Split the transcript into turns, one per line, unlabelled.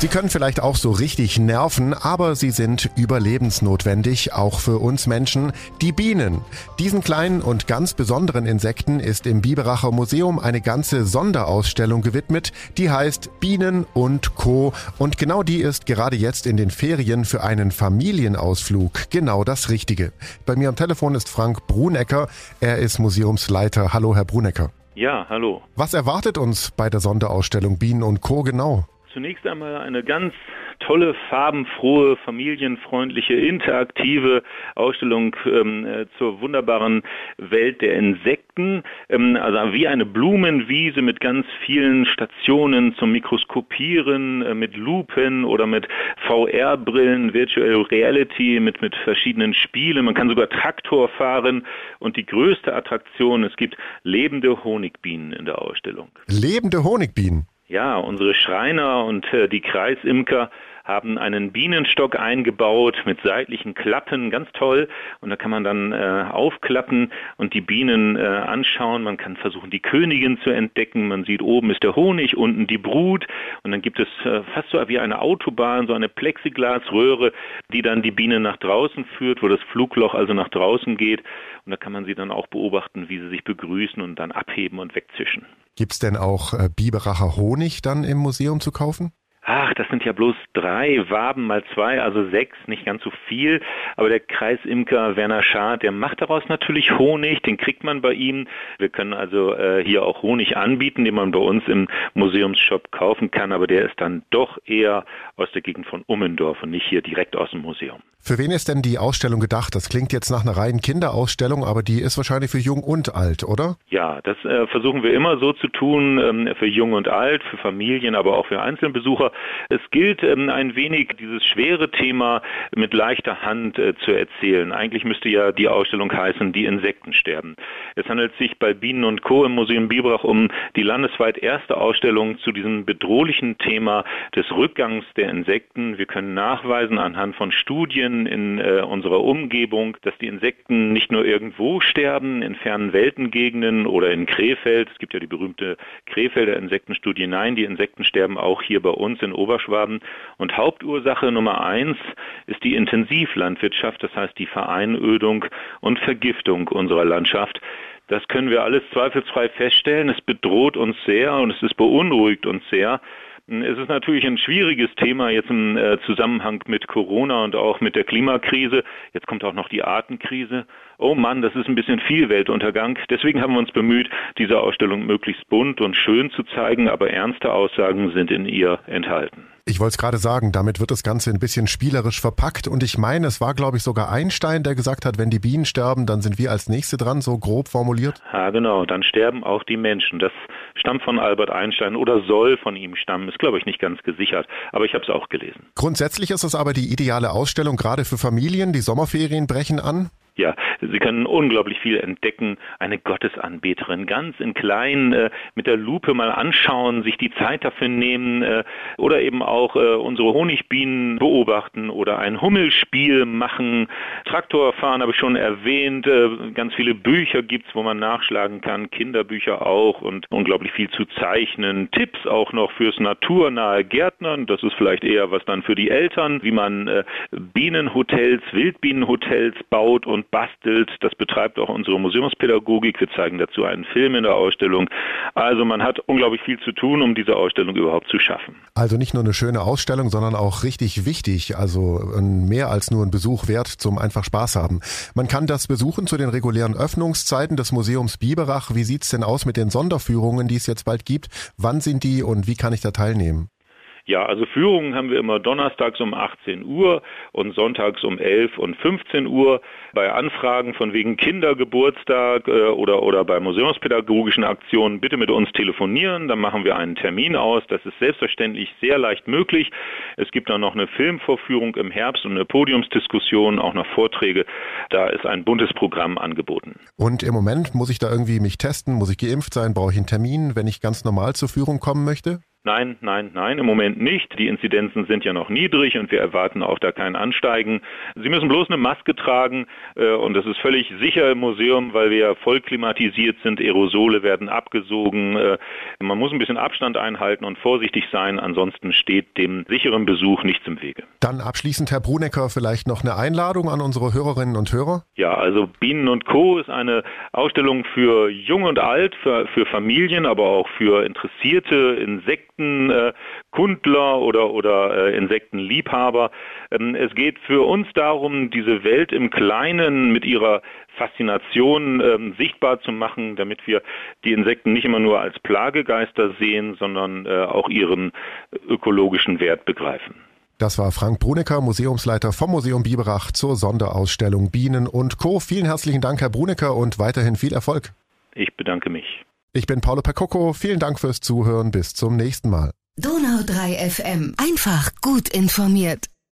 Sie können vielleicht auch so richtig nerven, aber sie sind überlebensnotwendig, auch für uns Menschen, die Bienen. Diesen kleinen und ganz besonderen Insekten ist im Biberacher Museum eine ganze Sonderausstellung gewidmet, die heißt Bienen und Co. Und genau die ist gerade jetzt in den Ferien für einen Familienausflug genau das Richtige. Bei mir am Telefon ist Frank Brunecker, er ist Museumsleiter. Hallo, Herr Brunecker.
Ja, hallo.
Was erwartet uns bei der Sonderausstellung Bienen und Co. genau?
Zunächst einmal eine ganz tolle, farbenfrohe, familienfreundliche, interaktive Ausstellung ähm, äh, zur wunderbaren Welt der Insekten. Ähm, also wie eine Blumenwiese mit ganz vielen Stationen zum Mikroskopieren, äh, mit Lupen oder mit VR-Brillen, Virtual Reality, mit, mit verschiedenen Spielen. Man kann sogar Traktor fahren und die größte Attraktion, es gibt lebende Honigbienen in der Ausstellung.
Lebende Honigbienen?
Ja, unsere Schreiner und äh, die Kreisimker haben einen Bienenstock eingebaut mit seitlichen Klappen, ganz toll. Und da kann man dann äh, aufklappen und die Bienen äh, anschauen. Man kann versuchen, die Königin zu entdecken. Man sieht, oben ist der Honig, unten die Brut. Und dann gibt es äh, fast so wie eine Autobahn, so eine Plexiglasröhre, die dann die Bienen nach draußen führt, wo das Flugloch also nach draußen geht. Und da kann man sie dann auch beobachten, wie sie sich begrüßen und dann abheben und wegzischen.
Gibt es denn auch äh, Biberacher Honig dann im Museum zu kaufen?
Ach, das sind ja bloß drei Waben mal zwei, also sechs, nicht ganz so viel. Aber der Kreisimker Werner Schad, der macht daraus natürlich Honig, den kriegt man bei ihm. Wir können also äh, hier auch Honig anbieten, den man bei uns im Museumsshop kaufen kann, aber der ist dann doch eher aus der Gegend von Ummendorf und nicht hier direkt aus dem Museum.
Für wen ist denn die Ausstellung gedacht? Das klingt jetzt nach einer reinen Kinderausstellung, aber die ist wahrscheinlich für jung und alt, oder?
Ja, das äh, versuchen wir immer so zu tun, ähm, für jung und alt, für Familien, aber auch für Einzelbesucher. Es gilt ähm, ein wenig dieses schwere Thema mit leichter Hand äh, zu erzählen. Eigentlich müsste ja die Ausstellung heißen, die Insekten sterben. Es handelt sich bei Bienen und Co. im Museum Biberach um die landesweit erste Ausstellung zu diesem bedrohlichen Thema des Rückgangs der Insekten. Wir können nachweisen anhand von Studien in äh, unserer Umgebung, dass die Insekten nicht nur irgendwo sterben, in fernen Weltengegenden oder in Krefeld. Es gibt ja die berühmte Krefelder Insektenstudie. Nein, die Insekten sterben auch hier bei uns in Oberschwaben. Und Hauptursache Nummer eins ist die Intensivlandwirtschaft, das heißt die Vereinödung und Vergiftung unserer Landschaft. Das können wir alles zweifelsfrei feststellen. Es bedroht uns sehr und es beunruhigt uns sehr. Es ist natürlich ein schwieriges Thema jetzt im äh, Zusammenhang mit Corona und auch mit der Klimakrise. Jetzt kommt auch noch die Artenkrise. Oh Mann, das ist ein bisschen viel Weltuntergang. Deswegen haben wir uns bemüht, diese Ausstellung möglichst bunt und schön zu zeigen, aber ernste Aussagen sind in ihr enthalten.
Ich wollte es gerade sagen, damit wird das Ganze ein bisschen spielerisch verpackt und ich meine, es war glaube ich sogar Einstein, der gesagt hat, wenn die Bienen sterben, dann sind wir als Nächste dran, so grob formuliert.
Ja, genau, dann sterben auch die Menschen. Das stammt von Albert Einstein oder soll von ihm stammen, ist glaube ich nicht ganz gesichert, aber ich habe es auch gelesen.
Grundsätzlich ist es aber die ideale Ausstellung gerade für Familien, die Sommerferien brechen an.
Ja, Sie können unglaublich viel entdecken. Eine Gottesanbeterin, ganz in klein, äh, mit der Lupe mal anschauen, sich die Zeit dafür nehmen äh, oder eben auch äh, unsere Honigbienen beobachten oder ein Hummelspiel machen. Traktor fahren habe ich schon erwähnt. Äh, ganz viele Bücher gibt's, wo man nachschlagen kann, Kinderbücher auch und unglaublich viel zu zeichnen. Tipps auch noch fürs naturnahe Gärtnern. Das ist vielleicht eher was dann für die Eltern, wie man äh, Bienenhotels, Wildbienenhotels baut und bastelt. Das betreibt auch unsere Museumspädagogik. Wir zeigen dazu einen Film in der Ausstellung. Also man hat unglaublich viel zu tun, um diese Ausstellung überhaupt zu schaffen.
Also nicht nur eine schöne Ausstellung, sondern auch richtig wichtig. Also mehr als nur ein Besuch wert zum einfach Spaß haben. Man kann das besuchen zu den regulären Öffnungszeiten des Museums Biberach. Wie sieht's denn aus mit den Sonderführungen, die es jetzt bald gibt? Wann sind die und wie kann ich da teilnehmen?
Ja, also Führungen haben wir immer donnerstags um 18 Uhr und sonntags um 11 und 15 Uhr. Bei Anfragen von wegen Kindergeburtstag äh, oder, oder bei museumspädagogischen Aktionen bitte mit uns telefonieren, dann machen wir einen Termin aus. Das ist selbstverständlich sehr leicht möglich. Es gibt dann noch eine Filmvorführung im Herbst und eine Podiumsdiskussion, auch noch Vorträge. Da ist ein buntes Programm angeboten.
Und im Moment muss ich da irgendwie mich testen, muss ich geimpft sein, brauche ich einen Termin, wenn ich ganz normal zur Führung kommen möchte?
Nein, nein, nein, im Moment nicht. Die Inzidenzen sind ja noch niedrig und wir erwarten auch da kein Ansteigen. Sie müssen bloß eine Maske tragen äh, und das ist völlig sicher im Museum, weil wir ja voll klimatisiert sind. Aerosole werden abgesogen. Äh, man muss ein bisschen Abstand einhalten und vorsichtig sein. Ansonsten steht dem sicheren Besuch nichts im Wege.
Dann abschließend, Herr Brunecker, vielleicht noch eine Einladung an unsere Hörerinnen und Hörer?
Ja, also Bienen und Co. ist eine Ausstellung für Jung und Alt, für, für Familien, aber auch für interessierte Insekten Insektenkundler äh, oder, oder äh, Insektenliebhaber. Ähm, es geht für uns darum, diese Welt im Kleinen mit ihrer Faszination ähm, sichtbar zu machen, damit wir die Insekten nicht immer nur als Plagegeister sehen, sondern äh, auch ihren ökologischen Wert begreifen.
Das war Frank Brunecker, Museumsleiter vom Museum Biberach zur Sonderausstellung Bienen und Co. Vielen herzlichen Dank, Herr Brunecker, und weiterhin viel Erfolg.
Ich bedanke mich.
Ich bin Paolo Percocco. Vielen Dank fürs Zuhören. Bis zum nächsten Mal.
Donau 3 FM. Einfach gut informiert.